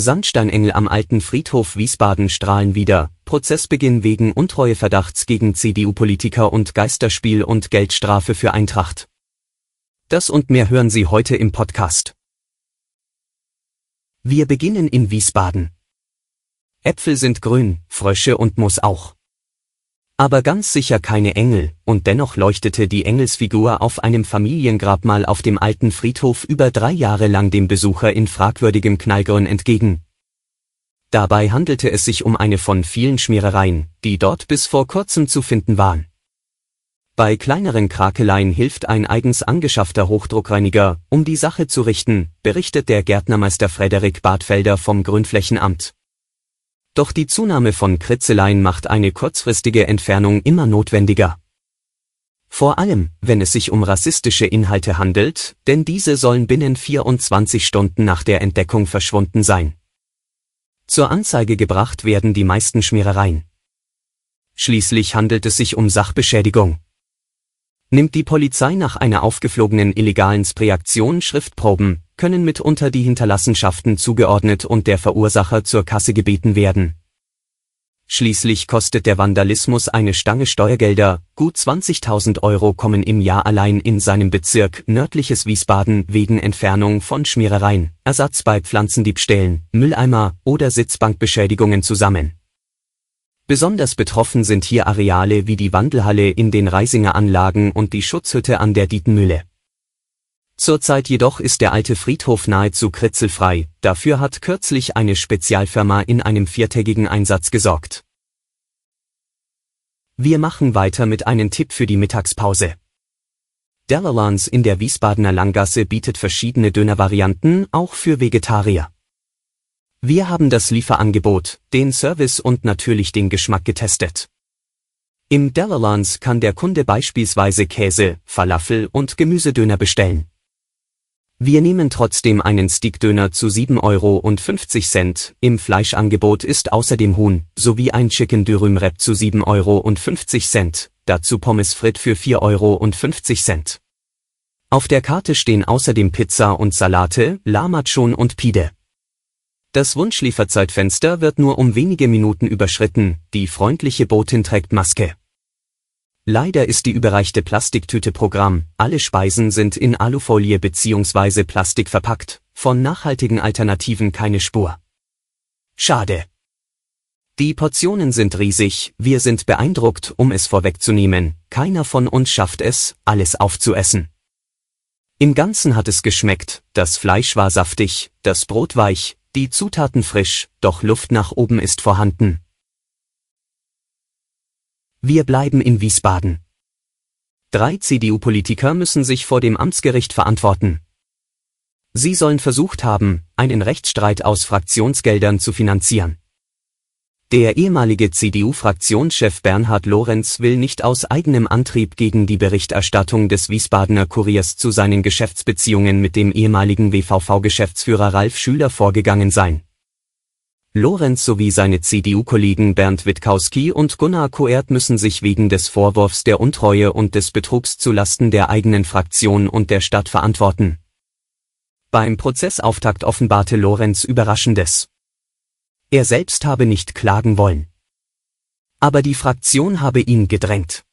Sandsteinengel am alten Friedhof Wiesbaden strahlen wieder, Prozessbeginn wegen Untreueverdachts gegen CDU-Politiker und Geisterspiel und Geldstrafe für Eintracht. Das und mehr hören Sie heute im Podcast. Wir beginnen in Wiesbaden. Äpfel sind grün, Frösche und Moos auch. Aber ganz sicher keine Engel, und dennoch leuchtete die Engelsfigur auf einem Familiengrabmal auf dem alten Friedhof über drei Jahre lang dem Besucher in fragwürdigem Knallgrün entgegen. Dabei handelte es sich um eine von vielen Schmierereien, die dort bis vor kurzem zu finden waren. Bei kleineren Krakeleien hilft ein eigens angeschaffter Hochdruckreiniger, um die Sache zu richten, berichtet der Gärtnermeister Frederik Bartfelder vom Grünflächenamt. Doch die Zunahme von Kritzeleien macht eine kurzfristige Entfernung immer notwendiger. Vor allem, wenn es sich um rassistische Inhalte handelt, denn diese sollen binnen 24 Stunden nach der Entdeckung verschwunden sein. Zur Anzeige gebracht werden die meisten Schmierereien. Schließlich handelt es sich um Sachbeschädigung. Nimmt die Polizei nach einer aufgeflogenen illegalen Spreaktion Schriftproben, können mitunter die Hinterlassenschaften zugeordnet und der Verursacher zur Kasse gebeten werden. Schließlich kostet der Vandalismus eine Stange Steuergelder, gut 20.000 Euro kommen im Jahr allein in seinem Bezirk nördliches Wiesbaden wegen Entfernung von Schmierereien, Ersatz bei Pflanzendiebstählen, Mülleimer oder Sitzbankbeschädigungen zusammen. Besonders betroffen sind hier Areale wie die Wandelhalle in den Reisinger Anlagen und die Schutzhütte an der Dietenmühle. Zurzeit jedoch ist der alte Friedhof nahezu kritzelfrei, dafür hat kürzlich eine Spezialfirma in einem viertägigen Einsatz gesorgt. Wir machen weiter mit einem Tipp für die Mittagspause. Dellalans in der Wiesbadener Langgasse bietet verschiedene Dönervarianten, auch für Vegetarier. Wir haben das Lieferangebot, den Service und natürlich den Geschmack getestet. Im Dellalans kann der Kunde beispielsweise Käse, Falafel und Gemüsedöner bestellen. Wir nehmen trotzdem einen Stickdöner zu 7,50 Euro. Im Fleischangebot ist außerdem Huhn, sowie ein Chicken Dürüm Wrap zu 7,50 Euro, dazu Pommes frites für 4,50 Euro. Auf der Karte stehen außerdem Pizza und Salate, Lamachon und Pide. Das Wunschlieferzeitfenster wird nur um wenige Minuten überschritten, die freundliche Botin trägt Maske. Leider ist die überreichte Plastiktüte Programm, alle Speisen sind in Alufolie bzw. Plastik verpackt, von nachhaltigen Alternativen keine Spur. Schade. Die Portionen sind riesig, wir sind beeindruckt, um es vorwegzunehmen, keiner von uns schafft es, alles aufzuessen. Im Ganzen hat es geschmeckt, das Fleisch war saftig, das Brot weich, die Zutaten frisch, doch Luft nach oben ist vorhanden. Wir bleiben in Wiesbaden. Drei CDU-Politiker müssen sich vor dem Amtsgericht verantworten. Sie sollen versucht haben, einen Rechtsstreit aus Fraktionsgeldern zu finanzieren. Der ehemalige CDU-Fraktionschef Bernhard Lorenz will nicht aus eigenem Antrieb gegen die Berichterstattung des Wiesbadener Kuriers zu seinen Geschäftsbeziehungen mit dem ehemaligen WVV-Geschäftsführer Ralf Schüler vorgegangen sein. Lorenz sowie seine CDU-Kollegen Bernd Witkowski und Gunnar Koert müssen sich wegen des Vorwurfs der Untreue und des Betrugs zulasten der eigenen Fraktion und der Stadt verantworten. Beim Prozessauftakt offenbarte Lorenz Überraschendes. Er selbst habe nicht klagen wollen. Aber die Fraktion habe ihn gedrängt.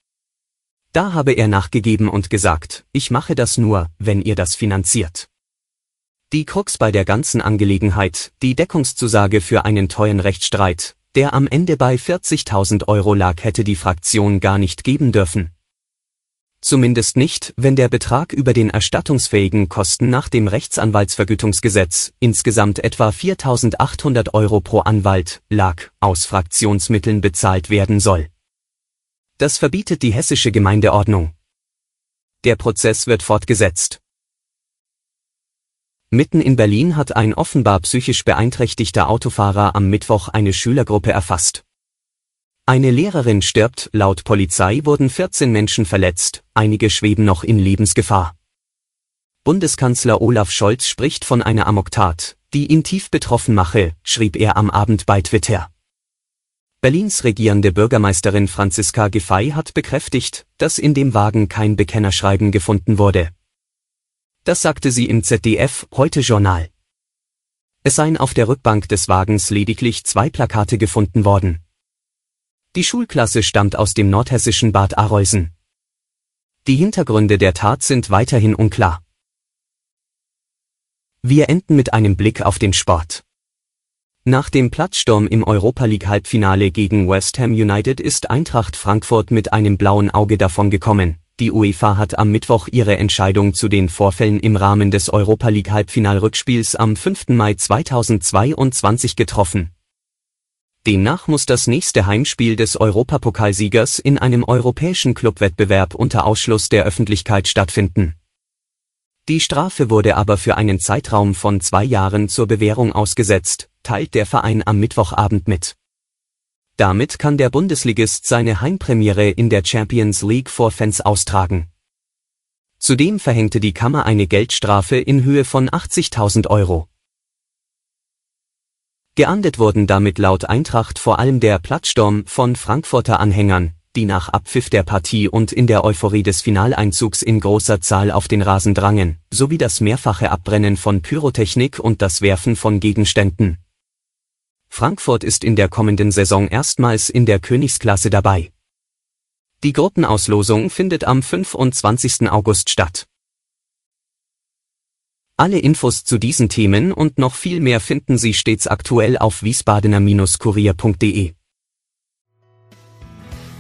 Da habe er nachgegeben und gesagt, ich mache das nur, wenn ihr das finanziert. Die Krux bei der ganzen Angelegenheit, die Deckungszusage für einen teuren Rechtsstreit, der am Ende bei 40.000 Euro lag, hätte die Fraktion gar nicht geben dürfen. Zumindest nicht, wenn der Betrag über den erstattungsfähigen Kosten nach dem Rechtsanwaltsvergütungsgesetz, insgesamt etwa 4.800 Euro pro Anwalt, lag, aus Fraktionsmitteln bezahlt werden soll. Das verbietet die hessische Gemeindeordnung. Der Prozess wird fortgesetzt. Mitten in Berlin hat ein offenbar psychisch beeinträchtigter Autofahrer am Mittwoch eine Schülergruppe erfasst. Eine Lehrerin stirbt, laut Polizei wurden 14 Menschen verletzt, einige schweben noch in Lebensgefahr. Bundeskanzler Olaf Scholz spricht von einer Amoktat, die ihn tief betroffen mache, schrieb er am Abend bei Twitter. Berlins regierende Bürgermeisterin Franziska Giffey hat bekräftigt, dass in dem Wagen kein Bekennerschreiben gefunden wurde. Das sagte sie im ZDF Heute Journal. Es seien auf der Rückbank des Wagens lediglich zwei Plakate gefunden worden. Die Schulklasse stammt aus dem nordhessischen Bad Arolsen. Die Hintergründe der Tat sind weiterhin unklar. Wir enden mit einem Blick auf den Sport. Nach dem Platzsturm im Europa League Halbfinale gegen West Ham United ist Eintracht Frankfurt mit einem blauen Auge davongekommen. Die UEFA hat am Mittwoch ihre Entscheidung zu den Vorfällen im Rahmen des Europa League Halbfinalrückspiels am 5. Mai 2022 getroffen. Demnach muss das nächste Heimspiel des Europapokalsiegers in einem europäischen Clubwettbewerb unter Ausschluss der Öffentlichkeit stattfinden die Strafe wurde aber für einen Zeitraum von zwei Jahren zur Bewährung ausgesetzt, teilt der Verein am Mittwochabend mit. Damit kann der Bundesligist seine Heimpremiere in der Champions League vor Fans austragen. Zudem verhängte die Kammer eine Geldstrafe in Höhe von 80.000 Euro. Geahndet wurden damit laut Eintracht vor allem der Platzsturm von Frankfurter Anhängern, die nach Abpfiff der Partie und in der Euphorie des Finaleinzugs in großer Zahl auf den Rasen drangen, sowie das mehrfache Abbrennen von Pyrotechnik und das Werfen von Gegenständen. Frankfurt ist in der kommenden Saison erstmals in der Königsklasse dabei. Die Gruppenauslosung findet am 25. August statt. Alle Infos zu diesen Themen und noch viel mehr finden Sie stets aktuell auf wiesbadener-kurier.de.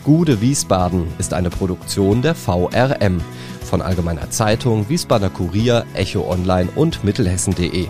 Gude Wiesbaden ist eine Produktion der VRM von Allgemeiner Zeitung, Wiesbadener Kurier, Echo Online und Mittelhessen.de.